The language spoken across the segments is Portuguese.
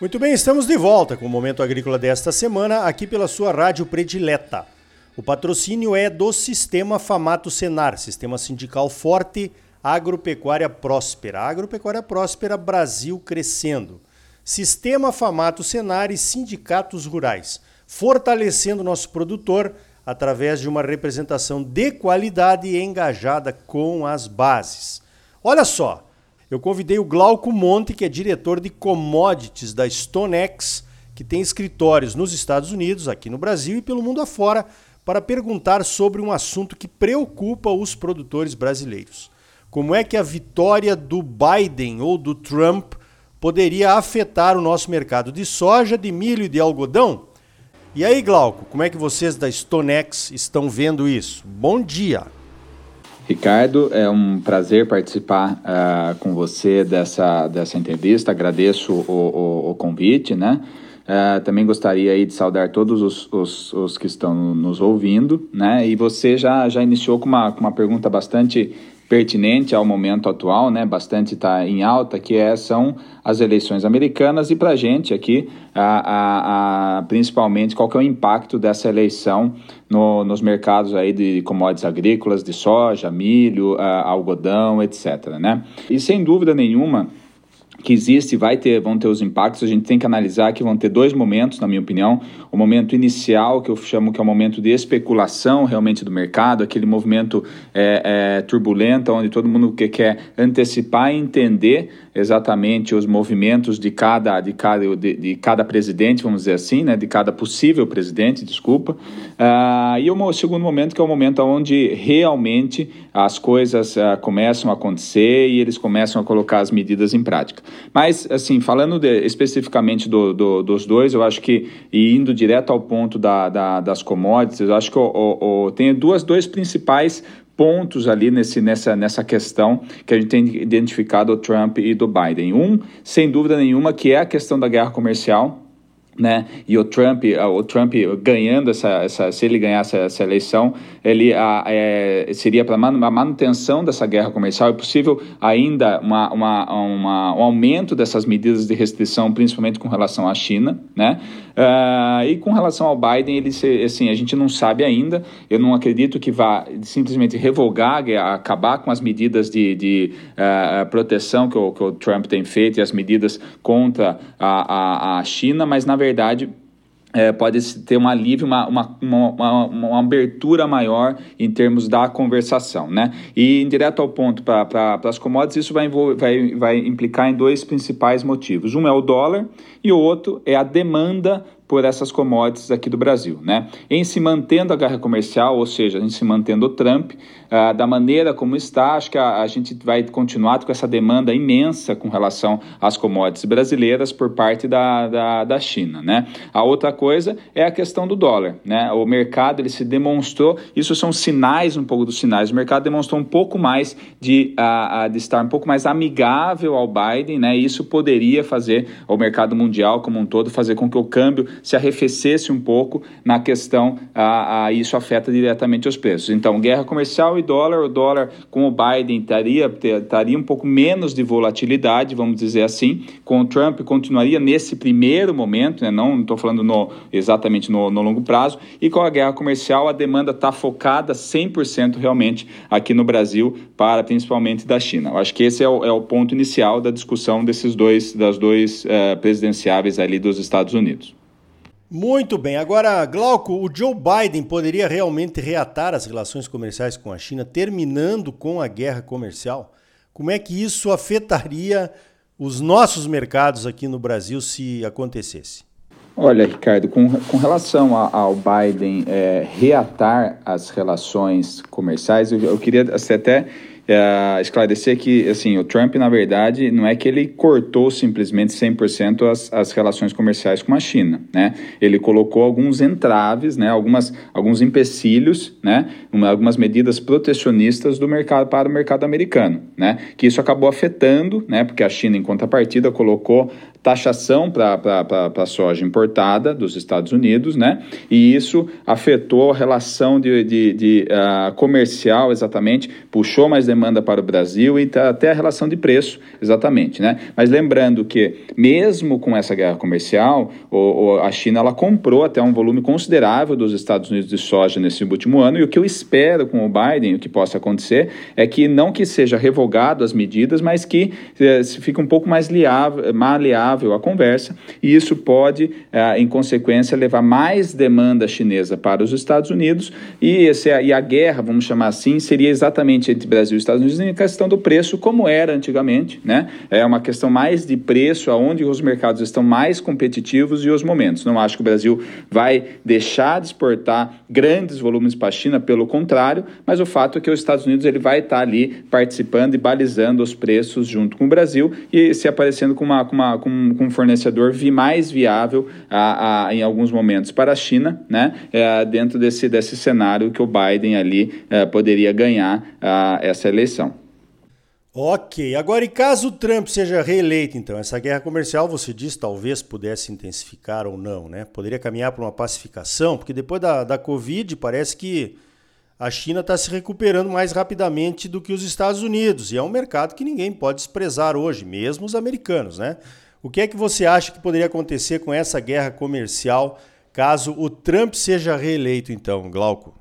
Muito bem, estamos de volta com o Momento Agrícola desta semana, aqui pela sua rádio predileta. O patrocínio é do Sistema Famato Senar, Sistema Sindical Forte, Agropecuária Próspera. Agropecuária Próspera, Brasil crescendo. Sistema Famato Senar e sindicatos rurais, fortalecendo nosso produtor através de uma representação de qualidade e engajada com as bases. Olha só, eu convidei o Glauco Monte, que é diretor de commodities da StoneX, que tem escritórios nos Estados Unidos, aqui no Brasil e pelo mundo afora, para perguntar sobre um assunto que preocupa os produtores brasileiros. Como é que a vitória do Biden ou do Trump poderia afetar o nosso mercado de soja, de milho e de algodão? E aí, Glauco, como é que vocês da StoneX estão vendo isso? Bom dia! Ricardo, é um prazer participar uh, com você dessa, dessa entrevista. Agradeço o, o, o convite, né? Uh, também gostaria aí de saudar todos os, os, os, que estão nos ouvindo, né? E você já, já iniciou com uma, com uma pergunta bastante pertinente ao momento atual, né, bastante está em alta, que é, são as eleições americanas e para a gente aqui, a, a, a, principalmente, qual que é o impacto dessa eleição no, nos mercados aí de commodities agrícolas, de soja, milho, algodão, etc. Né? E sem dúvida nenhuma, que existe, vai ter, vão ter os impactos. A gente tem que analisar que vão ter dois momentos, na minha opinião. O momento inicial, que eu chamo que é o momento de especulação realmente do mercado, aquele movimento é, é, turbulento, onde todo mundo que quer antecipar e entender exatamente os movimentos de cada, de cada, de, de cada presidente, vamos dizer assim, né, de cada possível presidente, desculpa. Uh, e o segundo momento, que é o momento onde realmente as coisas uh, começam a acontecer e eles começam a colocar as medidas em prática. Mas, assim, falando de, especificamente do, do, dos dois, eu acho que, e indo direto ao ponto da, da das commodities, eu acho que o, o, o, tem duas, dois principais pontos ali nesse, nessa, nessa questão que a gente tem identificado do Trump e do Biden. Um, sem dúvida nenhuma, que é a questão da guerra comercial né? E o Trump, o Trump ganhando essa, essa se ele ganhasse essa eleição, ele a, é, seria para a manutenção dessa guerra comercial. É possível ainda uma, uma, uma, um aumento dessas medidas de restrição, principalmente com relação à China, né? Uh, e com relação ao Biden, ele assim, a gente não sabe ainda. Eu não acredito que vá simplesmente revogar, acabar com as medidas de, de uh, proteção que o, que o Trump tem feito e as medidas contra a, a, a China, mas na verdade é, pode ter um alívio, uma, uma, uma, uma, abertura maior em termos da conversação, né? E direto ao ponto para pra, as commodities, isso vai, vai, vai implicar em dois principais motivos. Um é o dólar e o outro é a demanda por essas commodities aqui do Brasil. Né? Em se mantendo a guerra comercial, ou seja, em se mantendo o Trump, ah, da maneira como está, acho que a, a, gente vai continuar com essa demanda imensa com relação às commodities brasileiras por parte da, da, da China. Né? A outra coisa é a questão do dólar. Né? O mercado ele se demonstrou, isso são sinais, um pouco dos sinais, o mercado demonstrou um pouco mais de, a, de estar um pouco mais amigável ao Biden, né? isso poderia fazer o mercado mundial como um todo, fazer com que o câmbio se arrefecesse um pouco na questão, a, a, isso afeta diretamente os preços. Então, guerra comercial e dólar, o dólar com o Biden estaria, um pouco menos de volatilidade, vamos dizer assim, com o Trump continuaria nesse primeiro momento, né, não estou falando no, exatamente no, no longo prazo, e com a guerra comercial a demanda está focada 100% realmente aqui no Brasil, para principalmente da China. Eu acho que esse é o, é o ponto inicial da discussão desses dois, das dois uh, presidenciáveis ali dos Estados Unidos. Muito bem. Agora, Glauco, o Joe Biden poderia realmente reatar as relações comerciais com a China, terminando com a guerra comercial? Como é que isso afetaria os nossos mercados aqui no Brasil se acontecesse? Olha, Ricardo, com, com relação a, ao Biden é, reatar as relações comerciais, eu, eu queria até é, esclarecer que, assim, o Trump, na verdade, não é que ele cortou simplesmente 100% as, as relações comerciais com a China, né? Ele colocou alguns entraves, né? Algumas, alguns empecilhos, né? Uma, algumas medidas protecionistas do mercado para o mercado americano, né? Que isso acabou afetando, né? Porque a China, em contrapartida, colocou taxação para a soja importada dos Estados Unidos, né? E isso afetou a relação de, de, de uh, comercial, exatamente, puxou mais demanda para o Brasil e tá, até a relação de preço, exatamente, né? Mas lembrando que, mesmo com essa guerra comercial, o, o, a China ela comprou até um volume considerável dos Estados Unidos de soja nesse último ano e o que eu espero com o Biden, o que possa acontecer, é que não que seja revogado as medidas, mas que eh, se fique um pouco mais liável, maleável a conversa, e isso pode, eh, em consequência, levar mais demanda chinesa para os Estados Unidos, e, esse, e a guerra, vamos chamar assim, seria exatamente entre Brasil e Estados Unidos em questão do preço, como era antigamente, né? É uma questão mais de preço, aonde os mercados estão mais competitivos e os momentos. Não acho que o Brasil vai deixar de exportar grandes volumes para a China, pelo contrário, mas o fato é que os Estados Unidos ele vai estar ali participando e balizando os preços junto com o Brasil e se aparecendo com uma, com uma, com com, fornecedor vi mais viável a, a, em alguns momentos para a China, né, é, dentro desse, desse cenário que o Biden ali é, poderia ganhar a, essa eleição. Ok, agora e caso Trump seja reeleito, então, essa guerra comercial, você diz, talvez pudesse intensificar ou não, né? Poderia caminhar para uma pacificação, porque depois da, da Covid parece que a China está se recuperando mais rapidamente do que os Estados Unidos, e é um mercado que ninguém pode desprezar hoje, mesmo os americanos, né? O que é que você acha que poderia acontecer com essa guerra comercial caso o Trump seja reeleito, então, Glauco?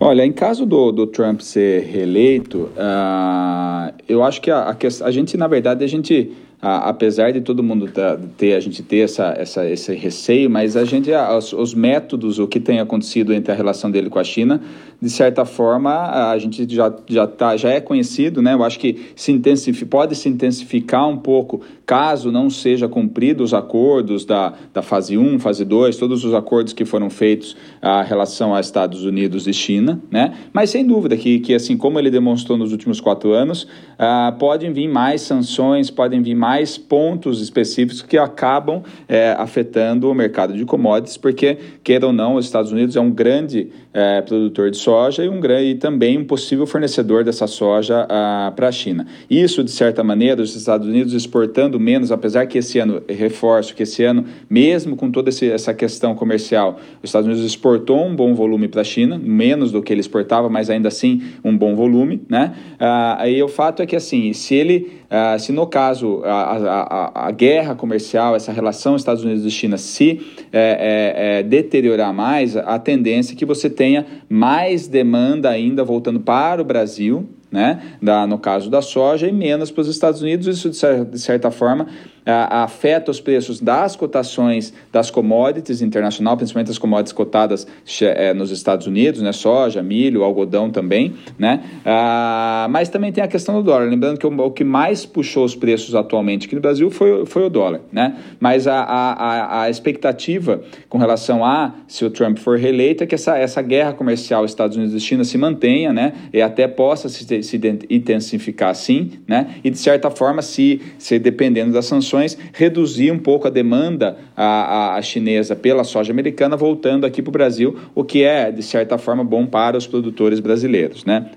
Olha, em caso do, do Trump ser reeleito, uh, eu acho que a, a, a, gente, na verdade, a gente, a, apesar de todo mundo ter, a gente ter essa, essa, esse receio, mas a gente, os, os métodos, o que tem acontecido entre a relação dele com a China, de certa forma, a gente já, já, tá, já é conhecido, né? Eu acho que se pode se intensificar um pouco caso não seja cumprido os acordos da, da fase 1, fase 2, todos os acordos que foram feitos a relação a Estados Unidos e China, né? Mas sem dúvida que, que assim como ele demonstrou nos últimos quatro anos, ah, podem vir mais sanções, podem vir mais pontos específicos que acabam é, afetando o mercado de commodities, porque, queira ou não, os Estados Unidos é um grande é, produtor de soja e, um, e também um possível fornecedor dessa soja ah, para a China. Isso, de certa maneira, os Estados Unidos exportando menos, apesar que esse ano, reforço que esse ano, mesmo com toda esse, essa questão comercial, os Estados Unidos exportou um bom volume para a China, menos do que ele exportava, mas ainda assim um bom volume, né? Ah, aí o fato é que assim, se ele, ah, se no caso a, a, a, guerra comercial, essa relação Estados Unidos e China se é, é, é, deteriorar mais, a tendência é que você tenha mais demanda ainda voltando para o Brasil, né, da, no caso da soja, e menos para os Estados Unidos. Isso, de certa forma, afeta os preços das cotações das commodities internacional, principalmente as commodities cotadas é, nos Estados Unidos, né, soja, milho, algodão também, né, ah, mas também tem a questão do dólar, lembrando que o, o, que mais puxou os preços atualmente aqui no Brasil foi, foi o dólar, né, mas a, a, a expectativa com relação a se o Trump for reeleito é que essa, essa guerra comercial Estados Unidos e China se mantenha, né, e até possa se, se intensificar sim, né, e de certa forma se, se dependendo das sanções reduzir um pouco a demanda a, a, chinesa pela soja americana, voltando aqui para o Brasil, o que é, de certa forma, bom para os produtores brasileiros. Né?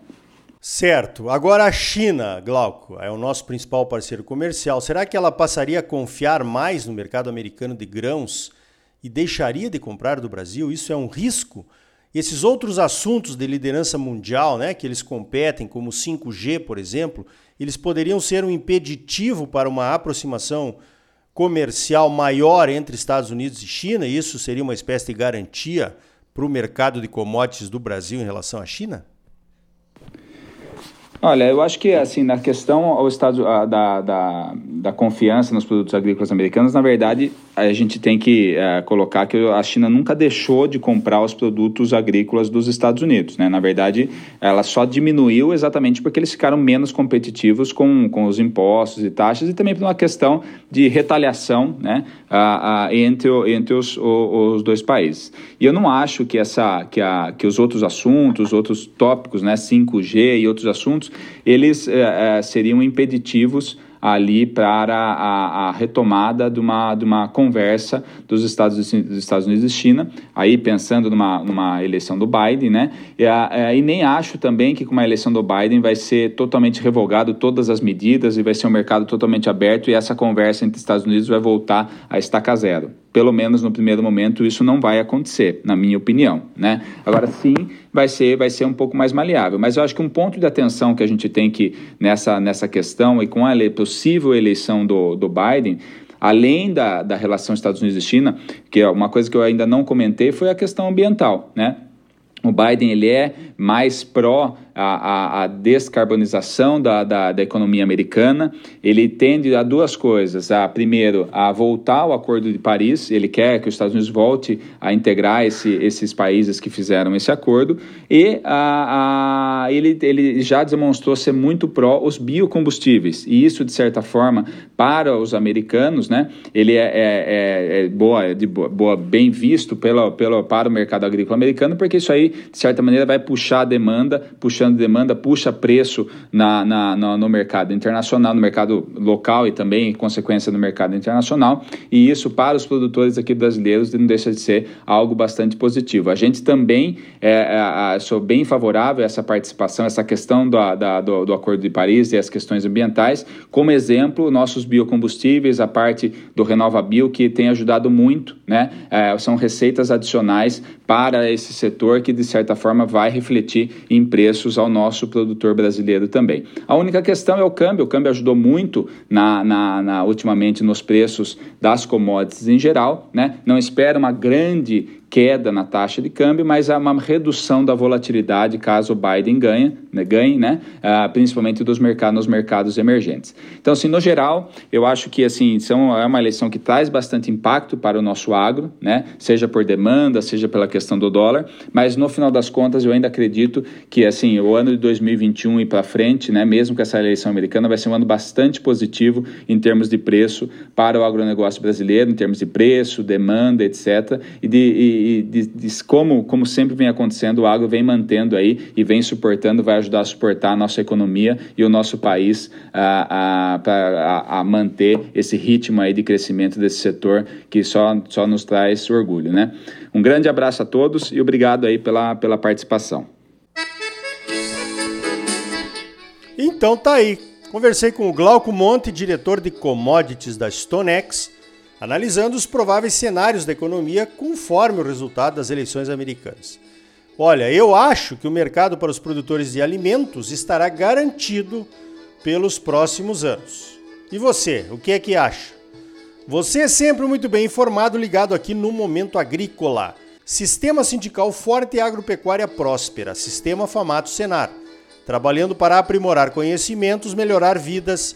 Certo. Agora a China, Glauco, é o nosso principal parceiro comercial. Será que ela passaria a confiar mais no mercado americano de grãos e deixaria de comprar do Brasil? Isso é um risco? Esses outros assuntos de liderança mundial, né, que eles competem, como o 5G, por exemplo, eles poderiam ser um impeditivo para uma aproximação comercial maior entre Estados Unidos e China, e isso seria uma espécie de garantia para o mercado de commodities do Brasil em relação à China? Olha, eu acho que assim na questão ao estado a, da, da, da, confiança nos produtos agrícolas americanos, na verdade a gente tem que é, colocar que a China nunca deixou de comprar os produtos agrícolas dos Estados Unidos, né? Na verdade, ela só diminuiu exatamente porque eles ficaram menos competitivos com, com os impostos e taxas e também por uma questão de retaliação, né? A, a, entre entre os, o, os dois países. E eu não acho que essa que, a, que os outros assuntos, outros tópicos, né? 5G e outros assuntos eles é, é, seriam impeditivos ali para a, a, retomada de uma, de uma conversa dos Estados, dos Estados Unidos e China, aí pensando numa, numa eleição do Biden, né? E, a, e nem acho também que com uma eleição do Biden vai ser totalmente revogado todas as medidas e vai ser um mercado totalmente aberto e essa conversa entre Estados Unidos vai voltar a estaca zero pelo menos no primeiro momento, isso não vai acontecer, na minha opinião, né? Agora sim, vai ser, vai ser um pouco mais maleável, mas eu acho que um ponto de atenção que a gente tem que nessa, nessa questão e com a possível eleição do, do Biden, além da, da relação Estados Unidos e China, que é uma coisa que eu ainda não comentei, foi a questão ambiental, né? O Biden ele é mais pró a, a, a descarbonização da, da, da, economia americana. Ele tende a duas coisas. A, primeiro, a voltar ao Acordo de Paris. Ele quer que os Estados Unidos volte a integrar esse, esses países que fizeram esse acordo. E a, a, ele, ele já demonstrou ser muito pró os biocombustíveis. E isso, de certa forma, para os americanos, né, ele é, é, é, é boa, de boa, boa, bem visto pela, pela, para o mercado agrícola americano, porque isso aí, de certa maneira, vai puxar a demanda, puxando puxando demanda, puxa preço na, na, no mercado internacional, no mercado local e também, em consequência, no mercado internacional. E isso, para os produtores aqui brasileiros, não deixa de ser algo bastante positivo. A gente também é, é, sou bem favorável a essa participação, essa questão do, da, do, do Acordo de Paris e as questões ambientais. Como exemplo, nossos biocombustíveis, a parte do RenovaBio, que tem ajudado muito, né? É, são receitas adicionais para esse setor que, de certa forma, vai refletir em preços ao nosso produtor brasileiro também. A única questão é o câmbio. O câmbio ajudou muito na, na, na ultimamente nos preços das commodities em geral. Né? Não espera uma grande queda na taxa de câmbio, mas há uma redução da volatilidade caso o Biden ganhe, né, ganhe né, uh, principalmente dos mercados, nos mercados emergentes. Então, assim, no geral, eu acho que assim, são, é uma eleição que traz bastante impacto para o nosso agro, né, seja por demanda, seja pela questão do dólar, mas no final das contas eu ainda acredito que assim, o ano de 2021 e para frente, né, mesmo com essa eleição americana, vai ser um ano bastante positivo em termos de preço para o agronegócio brasileiro, em termos de preço, demanda, etc. E de, e, e de, como, como sempre vem acontecendo, o agro vem mantendo aí e vem suportando, vai ajudar a suportar a nossa economia e o nosso país a, a, a, a manter esse ritmo aí de crescimento desse setor que só, só nos traz orgulho, né? Um grande abraço a todos e obrigado aí pela, pela participação. Então tá aí. Conversei com o Glauco Monte, diretor de commodities da StoneX, analisando os prováveis cenários da economia conforme o resultado das eleições americanas. Olha, eu acho que o mercado para os produtores de alimentos estará garantido pelos próximos anos. E você, o que é que acha? Você é sempre muito bem informado, ligado aqui no Momento Agrícola. Sistema Sindical Forte e Agropecuária Próspera, Sistema Famato Senar. Trabalhando para aprimorar conhecimentos, melhorar vidas